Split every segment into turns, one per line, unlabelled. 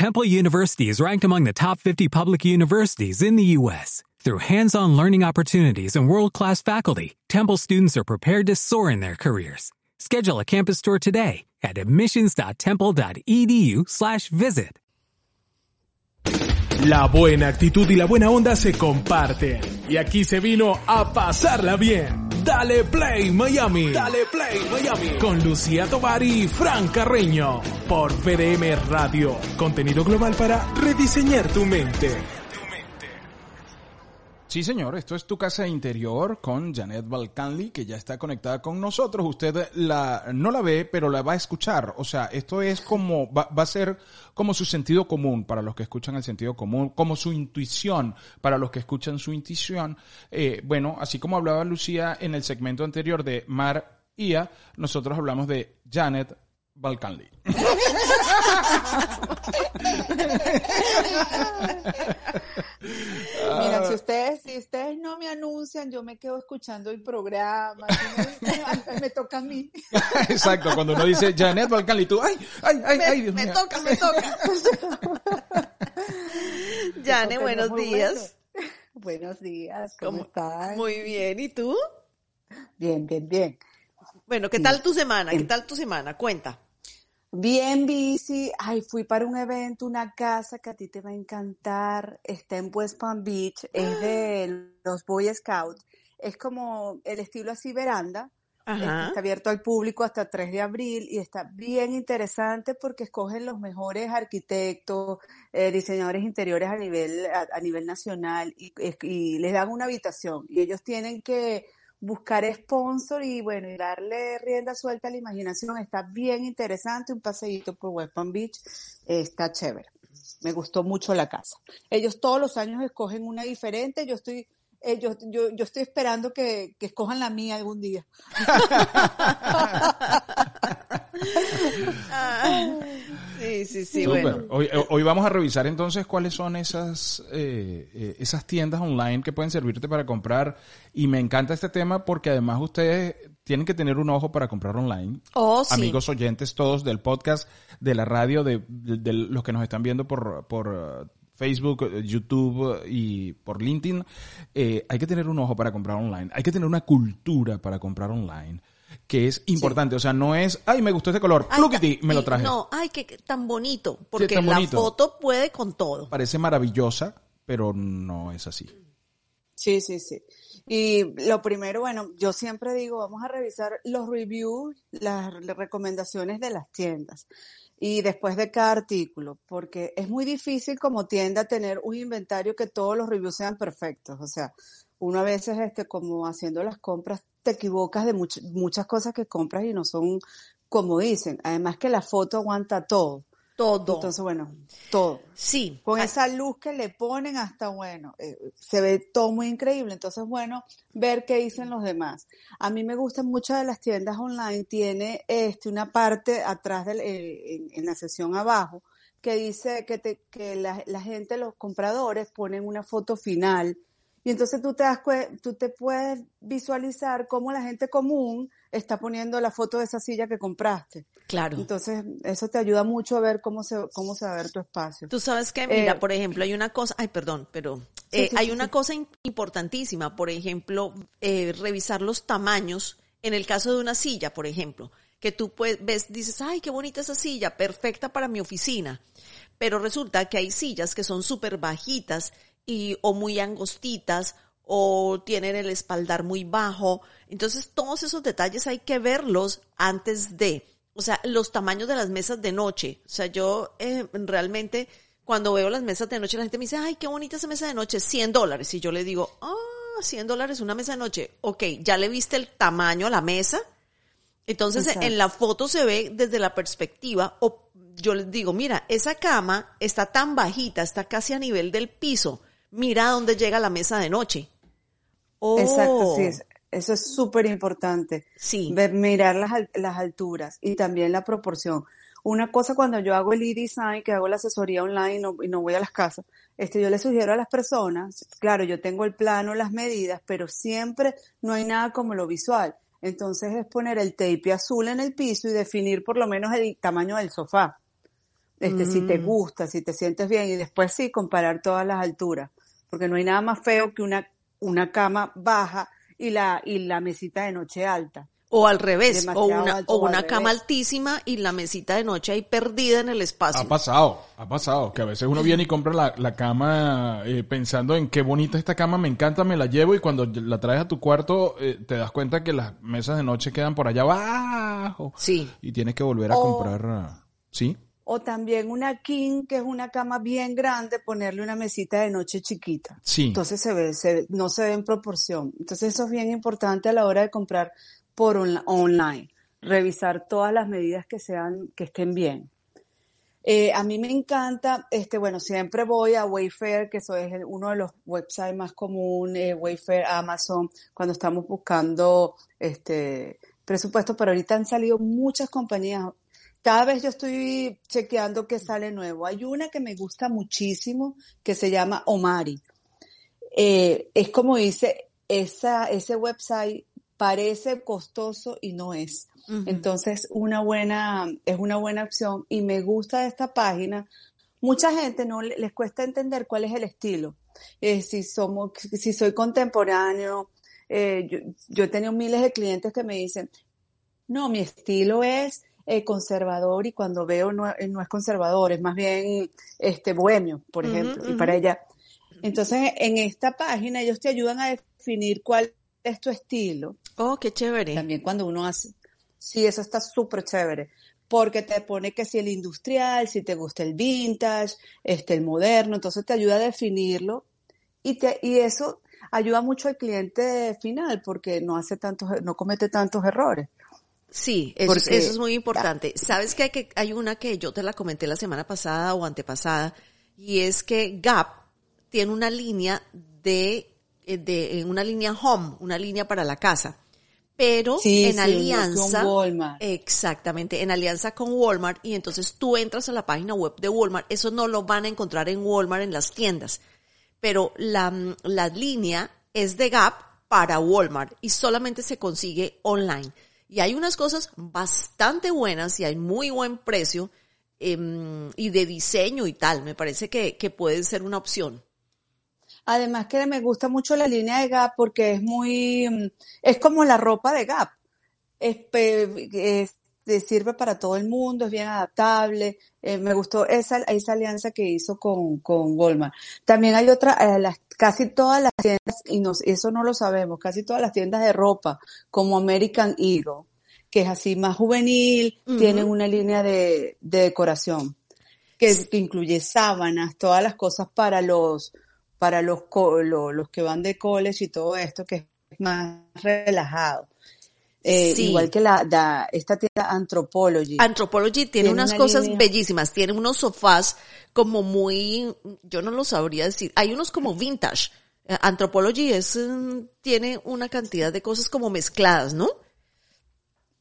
Temple University is ranked among the top 50 public universities in the U.S. Through hands-on learning opportunities and world-class faculty, Temple students are prepared to soar in their careers. Schedule a campus tour today at admissions.temple.edu/visit.
La buena actitud y la buena onda se comparten. Y aquí se vino a pasarla bien. Dale Play Miami. Dale Play Miami. Con Lucía Tovar y Fran Carreño. Por VDM Radio. Contenido global para rediseñar tu mente.
Sí, señor, esto es tu casa interior con Janet Balcanli, que ya está conectada con nosotros. Usted la, no la ve, pero la va a escuchar. O sea, esto es como, va, va, a ser como su sentido común para los que escuchan el sentido común, como su intuición para los que escuchan su intuición. Eh, bueno, así como hablaba Lucía en el segmento anterior de Mar Ia, nosotros hablamos de Janet Balcanli.
Mira, si ustedes, si ustedes no me anuncian, yo me quedo escuchando el programa. Me, me, toca a mí.
Exacto, cuando uno dice Janet Balcanli, tú, ay, ay, ay,
me,
ay, Dios
me toca, me toca.
Janet, buenos días.
bueno. Buenos días, ¿cómo,
¿Cómo-
están?
Muy bien, ¿y tú?
Bien, bien, bien.
Bueno, ¿qué tal tu semana? ¿Qué tal tu semana? Cuenta.
Bien, bici. Ay, fui para un evento, una casa que a ti te va a encantar. Está en West Palm Beach. Es de los Boy Scouts. Es como el estilo así veranda. Este,
Ajá.
Está abierto al público hasta 3 de abril y está bien interesante porque escogen los mejores arquitectos, eh, diseñadores interiores a nivel, a, a nivel nacional y, y les dan una habitación y ellos tienen que buscar sponsor y bueno, y darle rienda suelta a la imaginación. Está bien interesante, un paseíto por West Palm Beach, está chévere. Me gustó mucho la casa. Ellos todos los años escogen una diferente, yo estoy, eh, yo, yo, yo estoy esperando que, que escojan la mía algún día.
Sí, sí, sí, bueno.
Hoy, hoy vamos a revisar entonces cuáles son esas, eh, eh, esas tiendas online que pueden servirte para comprar. Y me encanta este tema porque además ustedes tienen que tener un ojo para comprar online.
Oh, sí.
Amigos oyentes todos del podcast, de la radio, de, de- de los que nos están viendo por, por eh, Facebook, eh, YouTube eh, y por LinkedIn, eh, hay que tener un ojo para comprar online. Hay que tener una cultura para comprar online. Que es importante, o sea, no es, ay, me gustó este color,
Ay,
me lo traje.
No, ay, que que tan bonito. Porque
tan
la foto puede con todo.
parece maravillosa, pero no es así.
Sí, sí, sí. Y lo primero, bueno, yo siempre digo, vamos a revisar los reviews, las re- recomendaciones de las tiendas y después de cada artículo, porque es muy difícil como tienda tener un inventario que todos los reviews sean perfectos. O sea, uno a veces, este, como haciendo las compras, te equivocas de much- muchas cosas que compras y no son como dicen. Además que la foto aguanta todo.
Todo.
Entonces, bueno, todo.
sí.
Con
Ah,
esa luz que le ponen hasta bueno, eh, se ve todo muy increíble. Entonces, bueno, ver qué dicen los demás. A mí me gustan mucho de las tiendas online, tiene este una parte atrás del, eh, en, en la sección abajo que dice que, te, que la, la gente, los compradores ponen una foto final y entonces tú te das tú te puedes visualizar cómo la gente común está poniendo la foto de esa silla que compraste.
Claro.
Entonces, eso te ayuda mucho a ver cómo se, cómo se va a ver tu espacio.
Tú sabes que, mira,
Eh,
por ejemplo, hay una cosa, ay, perdón, pero eh,
sí,
hay
sí,
una cosa im- importantísima, por ejemplo, eh, revisar los tamaños, en el caso de una silla, por ejemplo, que tú pues, ves, dices, ay, qué bonita esa silla, perfecta para mi oficina, pero resulta que hay sillas que son súper bajitas y, o muy angostitas, o tienen el espaldar muy bajo, entonces todos esos detalles hay que verlos antes de, o sea, los tamaños de las mesas de noche. O sea, yo eh, realmente cuando veo las mesas de noche la gente me dice, ay, qué bonita esa mesa de noche, 100 dólares. Y yo le digo, ah, 100 dólares una mesa de noche. Ok, ¿ya le viste el tamaño a la mesa? Entonces
Exacto.
en la foto se ve desde la perspectiva, o yo les digo, mira, esa cama está tan bajita, está casi a nivel del piso. Mira dónde llega la mesa de noche. Oh,
Exacto, sí, es- eso es súper importante.
Sí.
Ver- mirar las, las alturas y también la proporción. Una cosa cuando yo hago el e-design, que hago la asesoría online y no, y no voy a las casas, este, yo le sugiero a las personas, claro, yo tengo el plano, las medidas, pero siempre no hay nada como lo visual. Entonces es poner el tape azul en el piso y definir por lo menos el tamaño del sofá. este, si te
Mm.
gusta, si te sientes bien, y después sí comparar todas las alturas, porque no hay nada más feo que una, una cama baja y la, y la mesita de noche alta.
O al revés, o una,
alto
o
al
una cama
revés.
altísima y la mesita de noche ahí perdida en el espacio.
Ha pasado, ha pasado, que a veces uno viene y compra la, la cama eh, pensando en qué bonita esta cama, me encanta, me la llevo y cuando la traes a tu cuarto eh, te das cuenta que las mesas de noche quedan por allá abajo
Sí.
y tienes que volver a
O-
comprar, ah, ¿sí?
O también una king, que es una cama bien grande, ponerle una mesita de noche chiquita.
Sí.
Entonces se ve, se no se ve en proporción. Entonces eso es bien importante a la hora de comprar por online. Revisar todas las medidas que sean, que estén bien. Eh, a mí me encanta, este, bueno, siempre voy a Wayfair, que eso es uno de los websites más comunes, Wayfair, Amazon, cuando estamos buscando este presupuesto, pero ahorita han salido muchas compañías. Cada vez yo estoy chequeando que sale nuevo. Hay una que me gusta muchísimo que se llama Omari. Eh, es como dice, esa, ese website parece costoso y no es. Entonces, una buena, es una buena opción y me gusta esta página. Mucha gente no le- les cuesta entender cuál es el estilo. Eh, si somos, si soy contemporáneo, eh, yo, yo he tenido miles de clientes que me dicen, no, mi estilo es eh, conservador y cuando veo no, eh, no es conservador, es más bien este bohemio, por ejemplo, y para ella. Entonces, en esta página ellos te ayudan a definir cuál es tu estilo.
Oh, qué chévere.
También cuando uno hace, sí, eso está súper chévere, porque te pone que si el industrial, si te gusta el vintage, este, el moderno, entonces te ayuda a definirlo y te, y eso ayuda mucho al cliente final porque no hace tantos, no comete tantos errores.
Sí, eso, es-
Porque-
eso es muy importante. Sabes que hay, que hay una que yo te la comenté la semana pasada o antepasada y es que Gap tiene una línea de, eh, de eh, una línea home, una línea para la casa, pero
Sí,
en
sí,
alianza,
un Walmart.
exactamente, en alianza con Walmart y entonces tú entras a la página web de Walmart, eso no lo van a encontrar en Walmart en las tiendas, pero la, mm, la línea es de Gap para Walmart y solamente se consigue online. Y hay unas cosas bastante buenas y hay muy buen precio em, y de diseño y tal. Me parece que, que puede ser una opción.
Además que me gusta mucho la línea de Gap porque es muy, mm, es como la ropa de Gap. Es, sirve para todo el mundo, es bien adaptable. Eh, me gustó esa, esa alianza que hizo con, con Walmart. También hay otra, eh, las, casi todas las tiendas, y nos, eso no lo sabemos, casi todas las tiendas de ropa, como American Eagle, que es así más juvenil, tienen una línea de, de decoración que, que incluye sábanas, todas las cosas para los, para los, co- lo- los que van de college y todo esto, que es más relajado. Eh,
Sí.
Igual que la, esta tienda Anthropology.
Anthropology tiene,
Tiene
unas
una
cosas
línea.
bellísimas. Tiene unos sofás como muy, yo no lo sabría decir. Hay unos como vintage. Eh, Anthropology es, mm, tiene una cantidad de cosas como mezcladas, ¿no?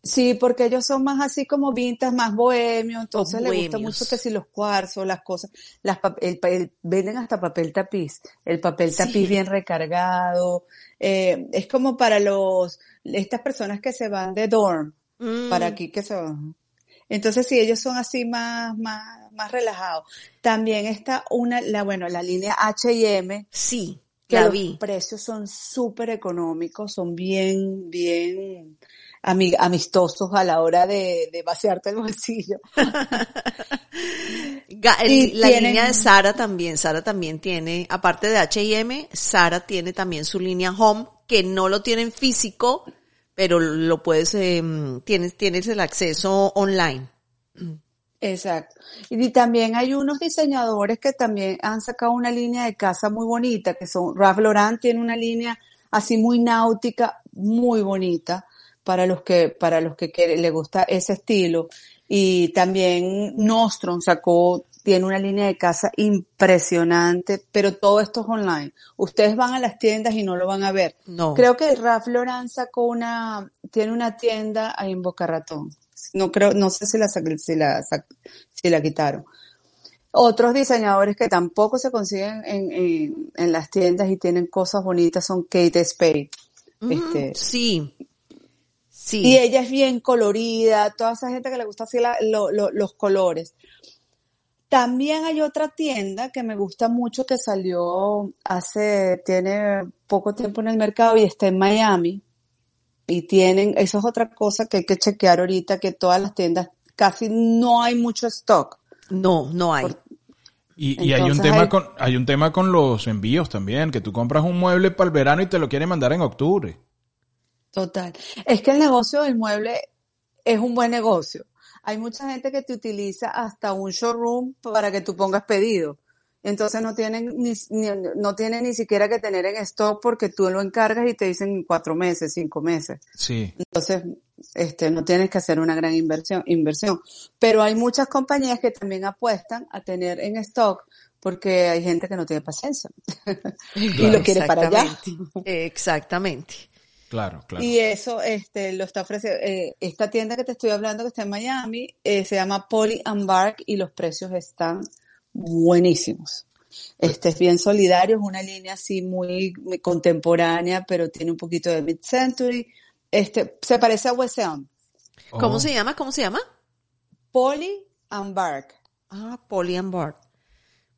Sí, porque ellos son más así como vintas, más bohemios, entonces les gusta mucho que si los cuarzos, las cosas, las el, el- venden hasta papel tapiz, el papel
Sí.
tapiz bien recargado, eh, es como para los, estas personas que se van de dorm,
Mm,
para aquí que se van. Entonces, sí, ellos son así más, más, más relajados. También está una, la, bueno, la línea H&M,
Sí,
que
la
los
vi.
precios son súper económicos, son bien, bien ami- amistosos a la hora de, de vaciarte el bolsillo. Y
la
tienen-
línea de Sara también, Sara también tiene, aparte de H&M, Sara tiene también su línea Home, que no lo tiene en físico, pero lo puedes, em, tienes, tienes el acceso online.
Exacto. Y también hay unos diseñadores que también han sacado una línea de casa muy bonita, que son, Ralph Lauren tiene una línea así muy náutica, muy bonita, para los que, para los que le gusta ese estilo. Y también Nostrum sacó, tiene una línea de casa impresionante, pero todo esto es online. Ustedes van a las tiendas y no lo van a ver.
No.
Creo que Ralph Lauren sacó una, tiene una tienda ahí en Boca Ratón. No creo, no sé si la, si la, si la quitaron. Otros diseñadores que tampoco se consiguen en, en, en las tiendas y tienen cosas bonitas son Kate Spade.
Mm,
Este,
sí. Sí.
y ella es bien colorida, toda esa gente que le gusta así la- lo- lo- los colores. También hay otra tienda que me gusta mucho que salió hace, tiene poco tiempo en el mercado y está en Miami. Y tienen, eso es otra cosa que hay que chequear ahorita, que todas las tiendas casi no hay mucho stock.
No, no hay.
Y, y hay un tema
hay-
con hay un tema con los envíos también, que tú compras un mueble para el verano y te lo quieren mandar en octubre.
Total. Es que el negocio del mueble es un buen negocio. Hay mucha gente que te utiliza hasta un showroom para que tú pongas pedido. Entonces no tienen ni, ni- no tienen ni siquiera que tener en stock porque tú lo encargas y te dicen cuatro meses, cinco meses.
Sí.
Entonces, este, no tienes que hacer una gran inversión, inversión. Pero hay muchas compañías que también apuestan a tener en stock porque hay gente que no tiene paciencia y lo quiere para allá.
Exactamente.
Claro, claro.
Y eso este, lo está ofreciendo. eh, esta tienda que te estoy hablando, que está en Miami, eh, se llama Poly and Bark y los precios están buenísimos. Este es bien solidario, es una línea así muy, muy contemporánea, pero tiene un poquito de mid-century. Este, se parece a West Elm.
¿Cómo
Oh.
se llama? ¿Cómo se llama?
Poly and Bark.
Ah, Polly and Bart.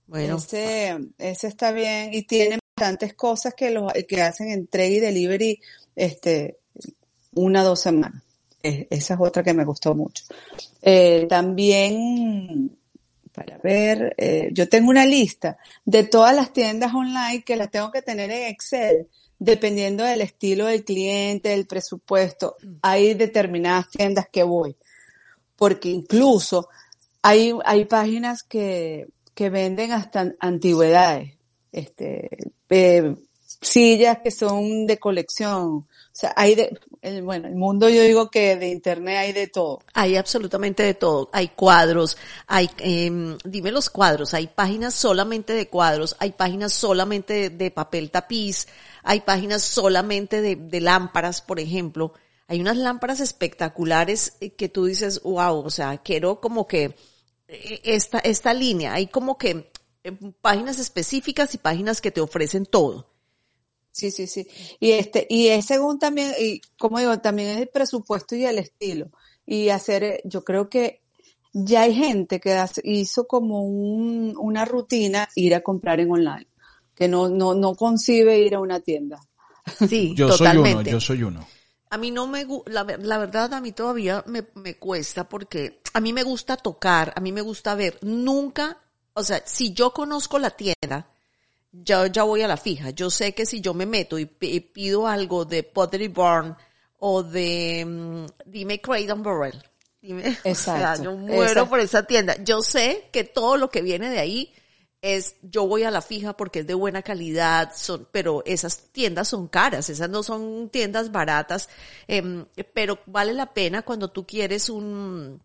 Bueno,
Ese, ese está bien y tiene bastantes cosas que, los, que hacen entrega y delivery este, una o dos semanas. Esa es otra que me gustó mucho. Eh, también, para ver, eh, yo tengo una lista de todas las tiendas online que las tengo que tener en Excel, dependiendo del estilo del cliente, del presupuesto. Hay determinadas tiendas que voy porque incluso hay, hay páginas que, que venden hasta antigüedades, este, eh, sillas que son de colección, o sea, hay de, el, bueno, el mundo yo digo que de internet hay de todo.
hay absolutamente de todo. Hay cuadros, hay, em, dime los cuadros, hay páginas solamente de cuadros, hay páginas solamente de, de papel tapiz, hay páginas solamente de, de lámparas, por ejemplo. Hay unas lámparas espectaculares eh, que tú dices, wow, o sea, quiero como que eh, esta, esta línea, hay como que páginas específicas y páginas que te ofrecen todo.
Sí, sí, sí. Y este, y es según también, y como digo, también es el presupuesto y el estilo. Y hacer, eh, yo creo que ya hay gente que hace- hizo como un, una rutina ir a comprar en online, que no, no, no concibe ir a una tienda.
Sí,
Yo
totalmente.
soy uno, yo soy uno.
A mí no me, la, la verdad a mí todavía me, me cuesta porque a mí me gusta tocar, a mí me gusta ver. Nunca, o sea, si yo conozco la tienda, ya, ya voy a la fija. Yo sé que si yo me meto y, pido algo de Pottery Barn o de, mm, dime and Barrel. Dime, o sea,
Exacto,
yo muero
exacto.
por esa tienda. Yo sé que todo lo que viene de ahí es, yo voy a la fija porque es de buena calidad, son, pero esas tiendas son caras, esas no son tiendas baratas, em, pero vale la pena cuando tú quieres un,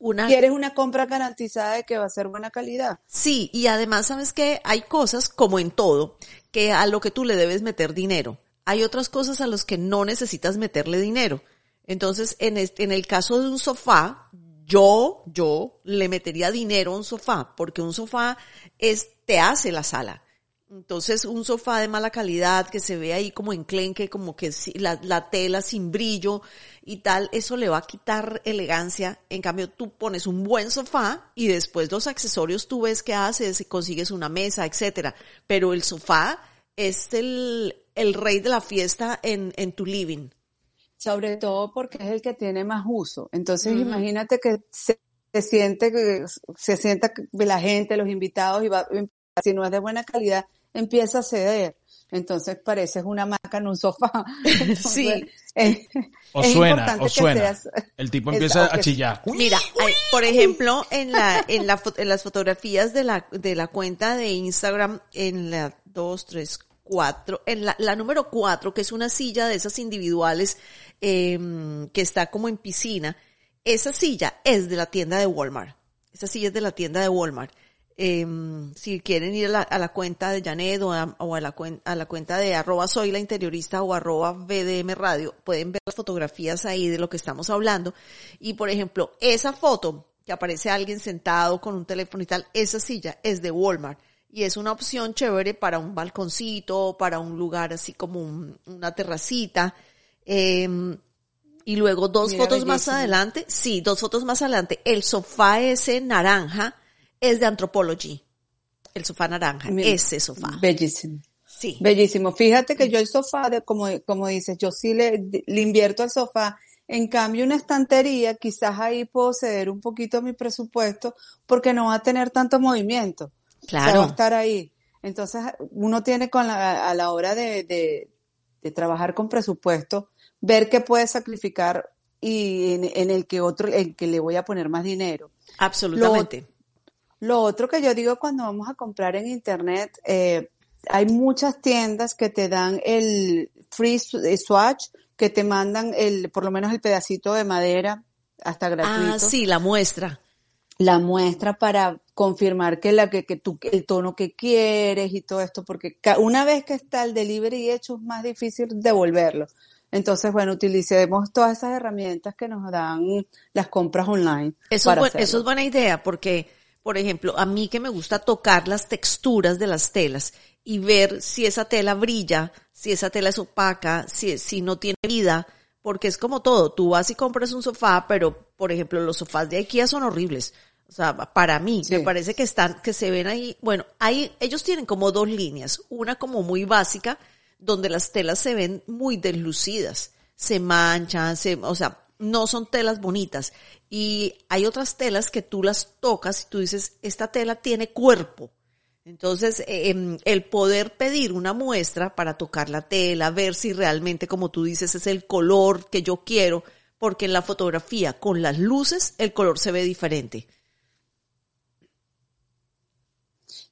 una,
¿Quieres una compra garantizada de que va a ser buena calidad?
Sí, y además sabes que hay cosas, como en todo, que a lo que tú le debes meter dinero. Hay otras cosas a las que no necesitas meterle dinero. Entonces, en, este- en el caso de un sofá, yo, yo le metería dinero a un sofá, porque un sofá es, te hace la sala. Entonces, un sofá de mala calidad que se ve ahí como enclenque, como que la, la tela sin brillo y tal, eso le va a quitar elegancia. En cambio, tú pones un buen sofá y después los accesorios tú ves qué haces, consigues una mesa, etcétera. Pero el sofá es el, el rey de la fiesta en, en tu living.
Sobre todo porque es el que tiene más uso. Entonces, imagínate que se, se siente que se sienta la gente, los invitados, y va, si no es de buena calidad, empieza a ceder. Entonces pareces una maca en un sofá. Entonces,
Sí.
es-
O
es
suena, o
que
suena.
seas-
El tipo empieza a chillar.
Mira, hay- por ejemplo, en la, en la, en las fotografías de la, de la cuenta de Instagram, en la dos, tres, cuatro, en la, la número cuatro, que es una silla de esas individuales, em, que está como en piscina, esa silla es de la tienda de Walmart. Esa silla es de la tienda de Walmart. Em, si quieren ir a la, a la cuenta de Janet o a, o a la, cuen- a la cuenta de arroba soy la interiorista o arroba VDM radio, pueden ver las fotografías ahí de lo que estamos hablando. Y por ejemplo, esa foto que aparece alguien sentado con un teléfono y tal, esa silla es de Walmart. Y es una opción chévere para un balconcito, para un lugar así como un- una terracita. Em, y luego dos
Mira,
fotos más adelante, sí, dos fotos más adelante, el sofá ese naranja es de Anthropology. El sofá naranja, ese sofá.
Bellísimo.
Sí.
Bellísimo. Fíjate que yo el sofá, de, como, como dices, yo sí le, le invierto al sofá. En cambio, una estantería, quizás ahí puedo ceder un poquito mi presupuesto porque no va a tener tanto movimiento.
Claro.
O sea, va a estar ahí. Entonces, uno tiene con la, a la hora de, de, de trabajar con presupuesto, ver qué puede sacrificar y en, en, el que otro, en que le voy a poner más dinero.
Absolutamente.
Lo, lo, otro que yo digo cuando vamos a comprar en internet, eh, hay muchas tiendas que te dan el free swatch, que te mandan el, por lo menos el pedacito de madera hasta gratuito.
Ah, sí, la muestra.
La muestra para confirmar que la que, que tú, el tono que quieres y todo esto, porque una vez que está el delivery hecho es más difícil devolverlo. Entonces, bueno, utilicemos todas esas herramientas que nos dan las compras online.
Eso, es, bu eso es buena idea porque, por ejemplo, a mí que me gusta tocar las texturas de las telas y ver si esa tela brilla, si esa tela es opaca, si, si no tiene vida, porque es como todo, tú vas y compras un sofá, pero, por ejemplo, los sofás de IKEA son horribles. O sea, para mí, sí. me parece que están, que se ven ahí, bueno, ahí, ellos tienen como dos líneas, una como muy básica, donde las telas se ven muy deslucidas, se manchan, se, o sea, no son telas bonitas. Y hay otras telas que tú las tocas y tú dices, esta tela tiene cuerpo. Entonces, eh, el poder pedir una muestra para tocar la tela, ver si realmente, como tú dices, es el color que yo quiero, porque en la fotografía con las luces el color se ve diferente.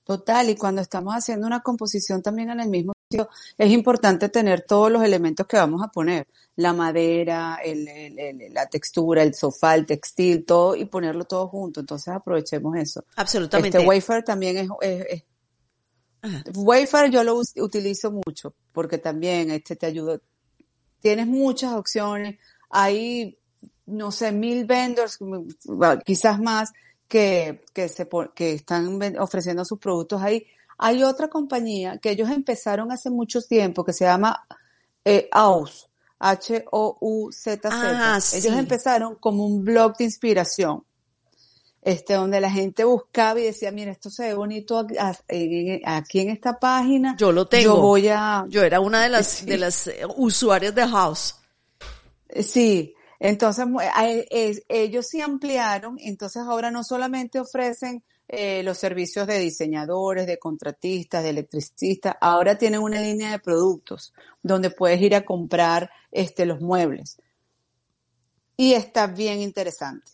Total, y cuando estamos haciendo una composición también en el mismo es importante tener todos los elementos que vamos a poner, la madera, el, el, el, la textura, el sofá, el textil, todo, y ponerlo todo junto. Entonces aprovechemos eso.
Absolutamente.
Este wafer también es, es, es Wafer yo lo utilizo mucho, porque también este te ayuda. Tienes muchas opciones, hay, no sé, mil vendors, quizás más, que, que, se, que están ofreciendo sus productos ahí. Hay otra compañía que ellos empezaron hace mucho tiempo que se llama eh, H-O-U-Z-Z.
Ah,
ellos empezaron como un blog de inspiración. Este, donde la gente buscaba y decía, mira, esto se ve bonito aquí en esta página.
Yo lo tengo.
Yo voy a...
Yo era una de las, sí. de las usuarias de House.
Sí, entonces, ellos sí ampliaron, entonces ahora no solamente ofrecen eh, los servicios de diseñadores, de contratistas, de electricistas, ahora tienen una línea de productos donde puedes ir a comprar este, los muebles. Y está bien interesante.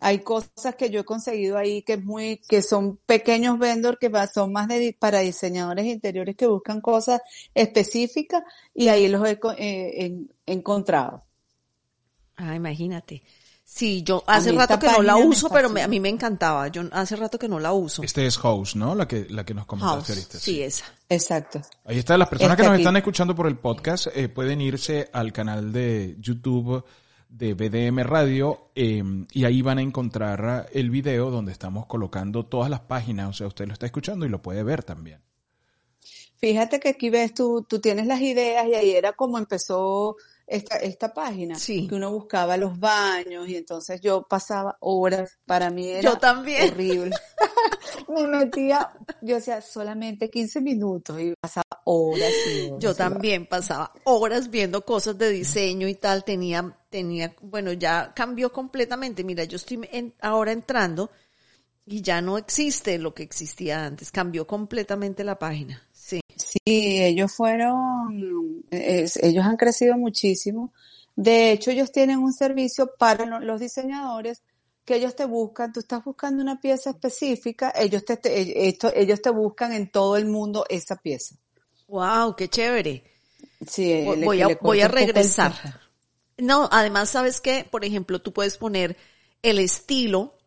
Hay cosas que yo he conseguido ahí que es muy, que son pequeños vendors que son más para diseñadores interiores que buscan cosas específicas y ahí los he, eh, encontrado.
Ah, imagínate. Sí, yo hace rato que no la uso, pero me, a mí me encantaba. Yo hace rato que no la uso.
Este es House, ¿no? La que, la que nos comentaste
House,
ahorita.
Sí, sí, esa.
Exacto.
Ahí está. Las personas este que nos aquí. están escuchando por el podcast eh, pueden irse al canal de YouTube de BDM Radio eh, y ahí van a encontrar el video donde estamos colocando todas las páginas. O sea, usted lo está escuchando y lo puede ver también.
Fíjate que aquí ves tú, tú tienes las ideas y ahí era como empezó esta, esta página,
sí.
que uno buscaba los baños y entonces yo pasaba horas, para mí era
yo también.
horrible. Me metía, yo hacía solamente 15 minutos y pasaba horas y horas.
Yo también pasaba horas viendo cosas de diseño y tal, tenía, tenía, bueno, ya cambió completamente. Mira, yo estoy en, ahora entrando y ya no existe lo que existía antes, cambió completamente la página. Sí.
Ellos fueron, es, ellos han crecido muchísimo. De hecho, ellos tienen un servicio para los diseñadores que ellos te buscan, tú estás buscando una pieza específica, ellos te, te esto, ellos te buscan en todo el mundo esa pieza.
Wow, qué chévere.
Sí,
voy, le, voy a, voy a regresar. No, además, ¿sabes qué? Por ejemplo, tú puedes poner el estilo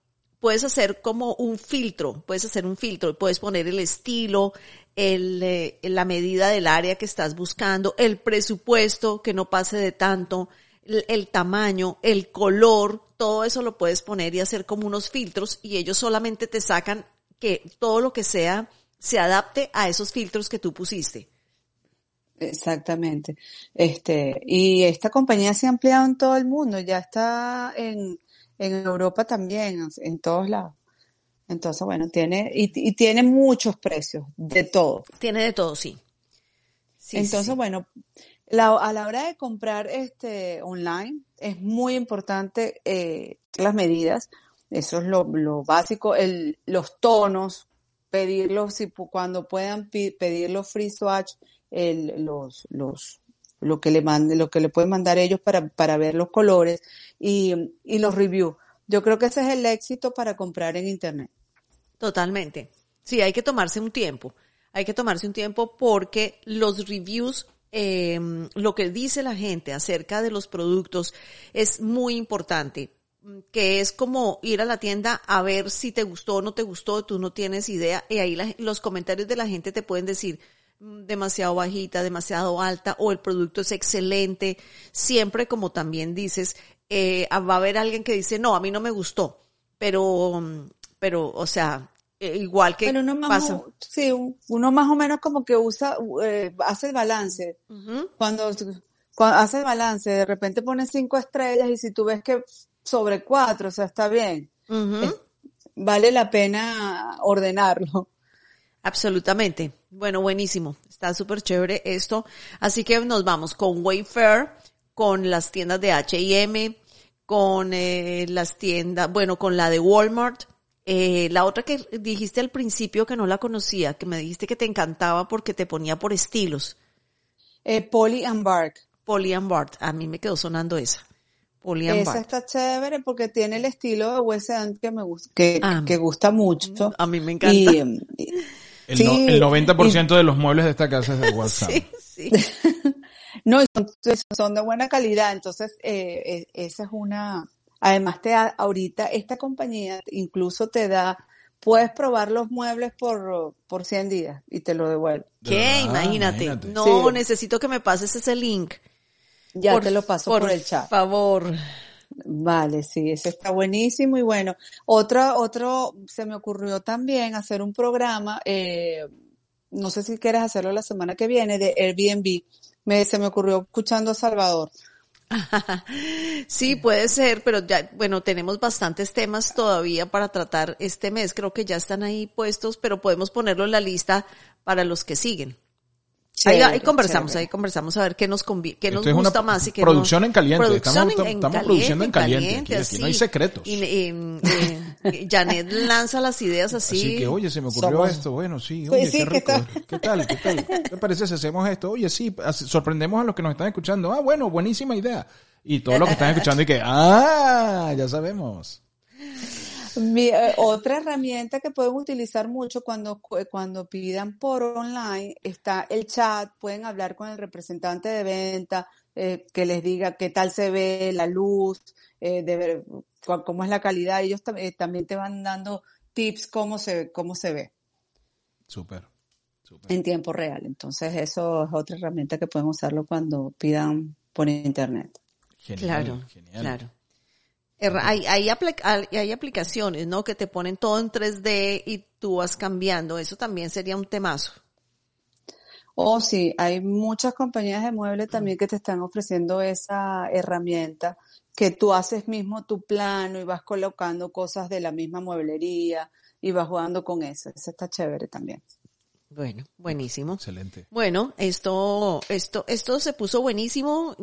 puedes hacer como un filtro, puedes hacer un filtro, puedes poner el estilo, el, eh, la medida del área que estás buscando, el presupuesto que no pase de tanto, el, el, tamaño, el color, todo eso lo puedes poner y hacer como unos filtros y ellos solamente te sacan que todo lo que sea se adapte a esos filtros que tú pusiste.
Exactamente. Este, y esta compañía se ha ampliado en todo el mundo, ya está en, en Europa también, en todos lados. Entonces, bueno, tiene, y, y tiene muchos precios, de todo.
Tiene de todo, sí.
sí Entonces, sí, bueno, la, a la hora de comprar este online, es muy importante eh, las medidas. Eso es lo, lo básico. El, los tonos, pedirlos, si, cuando puedan pedir los free swatch, el, los, los, lo que le mande, lo que le pueden mandar ellos para, para ver los colores y, y los reviews. Yo creo que ese es el éxito para comprar en internet.
Totalmente. Sí, hay que tomarse un tiempo. Hay que tomarse un tiempo porque los reviews, eh, lo que dice la gente acerca de los productos es muy importante que es como ir a la tienda a ver si te gustó o no te gustó, tú no tienes idea, y ahí los comentarios de la gente te pueden decir mm, demasiado bajita, demasiado alta, o el producto es excelente. Siempre, como también dices, eh, va a haber alguien que dice, no, a mí no me gustó, pero, mm, pero, o sea, eh, igual que
uno más
pasa.
sí, uno más o menos como que usa, eh, hace el balance. cuando, cuando hace el balance, de repente pone cinco estrellas y si tú ves que sobre cuatro, o sea, está bien. vale la pena ordenarlo.
Absolutamente. Bueno, buenísimo. Está súper chévere esto. Así que nos vamos con Wayfair, con las tiendas de H&M, con eh, las tiendas, bueno, con la de Walmart, eh, la otra que dijiste al principio que no la conocía, que me dijiste que te encantaba porque te ponía por estilos.
Eh, Polly and Bark.
Polly and Bark. A mí me quedó sonando esa.
Polly and esa está chévere porque tiene el estilo de Wes que me gusta, que, ah, que gusta mucho.
A mí me encanta. Y,
el, el, 90% de los muebles de esta casa es de WhatsApp.
Sí, sí.
no, son, son, de buena calidad, entonces eh, eh esa es una, Además, te da, ahorita esta compañía incluso te da, puedes probar los muebles por, por 100 días y te lo devuelve.
¿Qué? imagínate. No, necesito que me pases ese link.
Ya te lo paso por, el chat.
Por favor.
Vale, sí, ese está buenísimo y bueno, otra, otro, se me ocurrió también hacer un programa, eh, no sé si quieres hacerlo la semana que viene, de Airbnb. Me, se me ocurrió escuchando a Salvador.
Sí, puede ser, pero ya, bueno, tenemos bastantes temas todavía para tratar este mes. Creo que ya están ahí puestos, pero podemos ponerlo en la lista para los que siguen. ahí, conversamos, ahí conversamos a ver qué nos qué nos gusta más y qué
producción en caliente, estamos, produciendo en caliente, aquí, no hay secretos.
Y, eh, Janet lanza las ideas así.
Así que, oye, se me ocurrió esto, bueno, sí, oye, qué rico. ¿Qué tal? ¿Qué tal? ¿Qué parece si hacemos esto? Oye, sí, sorprendemos a los que nos están escuchando. Ah, bueno, buenísima idea. Y todos los que están escuchando y que, ah, ya sabemos.
Mi, eh, otra herramienta que pueden utilizar mucho cuando, cuando pidan por online está el chat, pueden hablar con el representante de venta, eh, que les diga qué tal se ve la luz, eh, de ver, cómo es la calidad. Ellos también te van dando tips cómo se, cómo se ve.
Súper.
En tiempo real. Entonces eso es otra herramienta que pueden usarlo cuando pidan por internet.
claro, claro. Hay, hay, hay, aplicaciones, ¿no? Que te ponen todo en 3D y tú vas cambiando. Eso también sería un temazo.
Oh, sí, hay muchas compañías de muebles también que te están ofreciendo esa herramienta que tú haces mismo tu plano y vas colocando cosas de la misma mueblería y vas jugando con eso. Eso está chévere también.
Bueno, buenísimo.
Excelente.
Bueno, esto, esto, esto se puso buenísimo.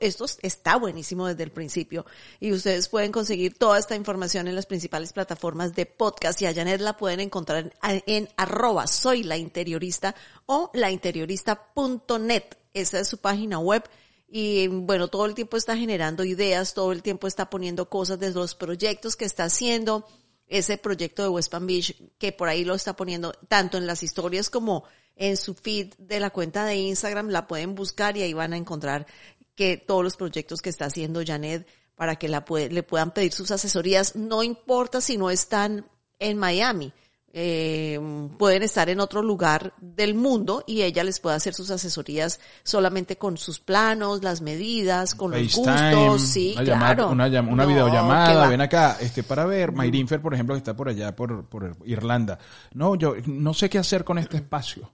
Esto está buenísimo desde el principio. Y ustedes pueden conseguir toda esta información en las principales plataformas de podcast y a Janet la pueden encontrar en, en arroba soy la interiorista o lainteriorista.net. Esa es su página web. Y bueno, todo el tiempo está generando ideas, todo el tiempo está poniendo cosas de los proyectos que está haciendo ese proyecto de West Palm Beach, que por ahí lo está poniendo tanto en las historias como en su feed de la cuenta de Instagram, la pueden buscar y ahí van a encontrar que todos los proyectos que está haciendo Janet para que la le puedan pedir sus asesorías, no importa si no están en Miami eh, pueden estar en otro lugar del mundo y ella les puede hacer sus asesorías solamente con sus planos, las medidas, con los gustos, sí,
una
claro.
una, una videollamada, ven acá, este, para ver, Mayrinfer, por ejemplo, que está por allá, por, por Irlanda. No, yo no sé qué hacer con este espacio,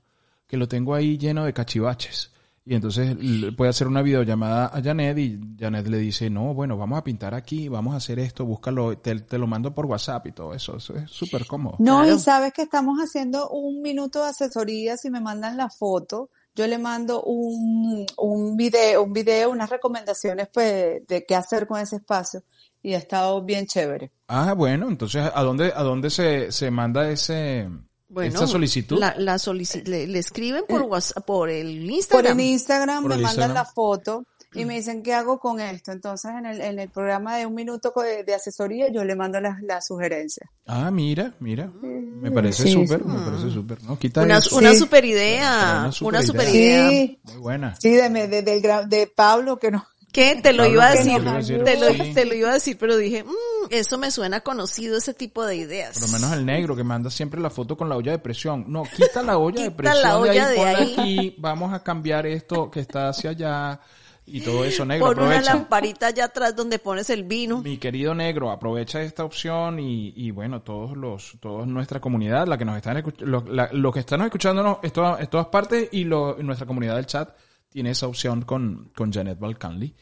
que lo tengo ahí lleno de cachivaches Y entonces puede hacer una videollamada a Janet y Janet le dice, no, bueno, vamos a pintar aquí, vamos a hacer esto, búscalo, te, te lo mando por WhatsApp y todo eso. Eso es súper cómodo.
No,
Claro.
y sabes que estamos haciendo un minuto de asesoría si me mandan la foto. Yo le mando un, un video, un video, unas recomendaciones pues de qué hacer con ese espacio y ha estado bien chévere.
Ah, bueno, entonces, ¿a dónde, a dónde se, se manda ese,
Bueno,
esta solicitud?
La, la solici- le, le escriben por WhatsApp, por el
Por
Instagram.
el Instagram
Por
me mandan la foto y me dicen qué hago con esto. Entonces en el, en el programa de un minuto de, de asesoría yo le mando las las sugerencias.
Ah, mira, mira. Me parece súper,
sí.
me parece súper. ¿no? Quita
Una,
eso.
una
Sí.
super idea,
Una
una
super idea. Muy buena.
sí, de, de, del gra- de Pablo que no.
¿Qué? Te lo iba a
que
decir, te lo,
Sí.
te lo iba a decir, pero dije, "Mm, eso me suena conocido, ese tipo de ideas.
Por lo menos el negro que manda siempre la foto con la olla de presión. No, quita la olla de presión
la olla de
de ahí, ponla aquí, vamos a cambiar esto que está hacia allá y todo eso, negro.
Pon una
aprovecha.
lamparita allá atrás donde pones el vino.
Mi querido negro, aprovecha esta opción y, y bueno, todos los, todos nuestra comunidad, la que nos están los, la- los que están escuchándonos en todas, en todas partes y lo- nuestra comunidad del chat tiene esa opción con, con Janet Balcanli.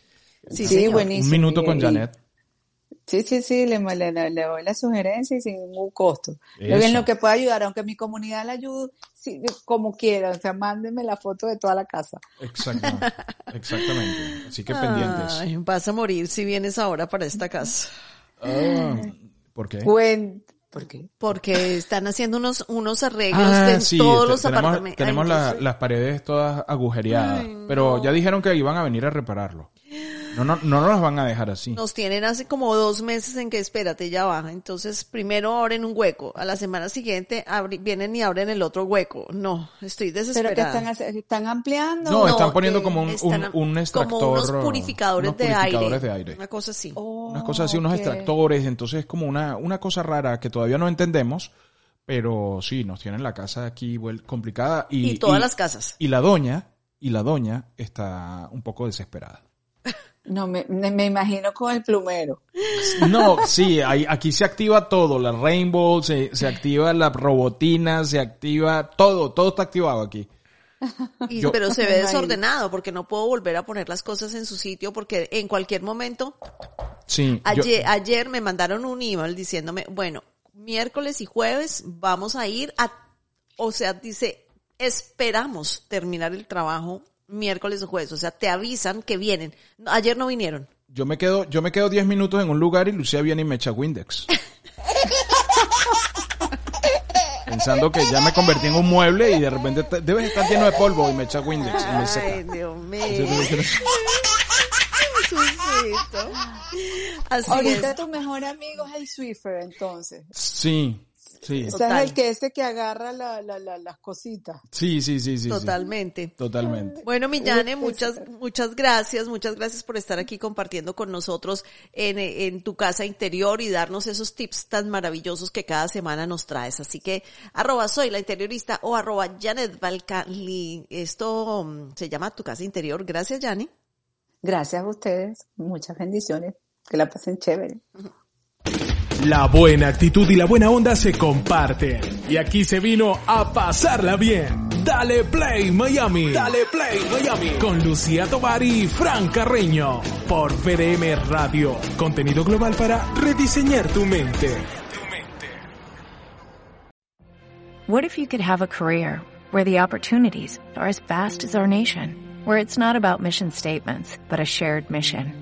Sí,
Sí, buenísimo.
Un minuto con Janet.
Sí, sí, sí, le, le, le- doy la sugerencia y sin ningún costo. Lo,
Eso.
en lo que pueda ayudar, aunque mi comunidad la ayude sí, como quiera, o sea, mándenme la foto de toda la casa.
Exactamente. Exactamente. Así que pendientes.
Ay, vas a morir si vienes ahora para esta casa.
Ah, ¿Por qué?
Cuen- ¿Por qué?
Porque están haciendo unos, unos arreglos
Ah,
de
sí,
todos
te-
los
tenemos,
apartamentos.
tenemos
Ay,
la- las paredes todas agujereadas,
Ay,
pero
no.
ya dijeron que iban a venir a repararlo. No, no, no nos van a dejar así.
Nos tienen hace como dos meses en que espérate, ya va. Entonces, primero abren un hueco. A la semana siguiente abri- vienen y abren el otro hueco. No, estoy
Pero que
desesperada.
están, ampliando.
No, están poniendo
eh,
como un,
están
un, un extractor.
Como unos purificadores,
unos
de, aire,
de aire.
Una cosa así.
Oh,
Unas cosas así, unos extractores. Entonces es como una, una cosa rara que todavía no entendemos. Pero sí, nos tienen la casa aquí complicada. Y,
Y todas las casas.
Y la doña, y la doña está un poco desesperada.
No, me, me imagino con el plumero.
No, sí, ahí- aquí se activa todo, la Rainbow, se, se activa la robotina, se activa todo, todo está activado aquí.
Y-
Yo-
pero se ve desordenado porque no puedo volver a poner las cosas en su sitio porque en cualquier momento
Sí, yo-
Ayer, ayer me mandaron un email diciéndome, bueno, miércoles y jueves vamos a ir a, o sea, dice, esperamos terminar el trabajo miércoles o jueves, o sea, te avisan que vienen. Ayer no vinieron.
yo me quedo, yo me quedo 10 minutos en un lugar y Lucía viene y me echa Windex. Pensando que ya me convertí en un mueble y de repente te- debes estar lleno de polvo y me echa Windex y me seca.
Ay, Dios mío. Así
Ahorita
es.
tu mejor amigo es el Swiffer, entonces.
Sí, sí,
O sea, es el que ese que agarra la, la, la- las cositas.
sí, sí, sí, sí. sí.
Totalmente.
Totalmente.
Bueno, Millane, muchas, muchas gracias, muchas gracias por estar aquí compartiendo con nosotros en, en tu casa interior y darnos esos tips tan maravillosos que cada semana nos traes. Así que, arroba soy la interiorista o arroba Janet Balcali. Esto mm, se llama tu casa interior. Gracias, Jani.
Gracias a ustedes. Muchas bendiciones. Que la pasen chévere.
La buena actitud y la buena onda se comparten. Y aquí se vino a pasarla bien. Dale Play Miami. Dale Play Miami. Con Lucía Tobar y Fran Carreño. Por VDM Radio. Contenido global para rediseñar tu mente.
What if you could have a career where the opportunities are as vast as our nation, where it's not about mission statements, but a shared mission?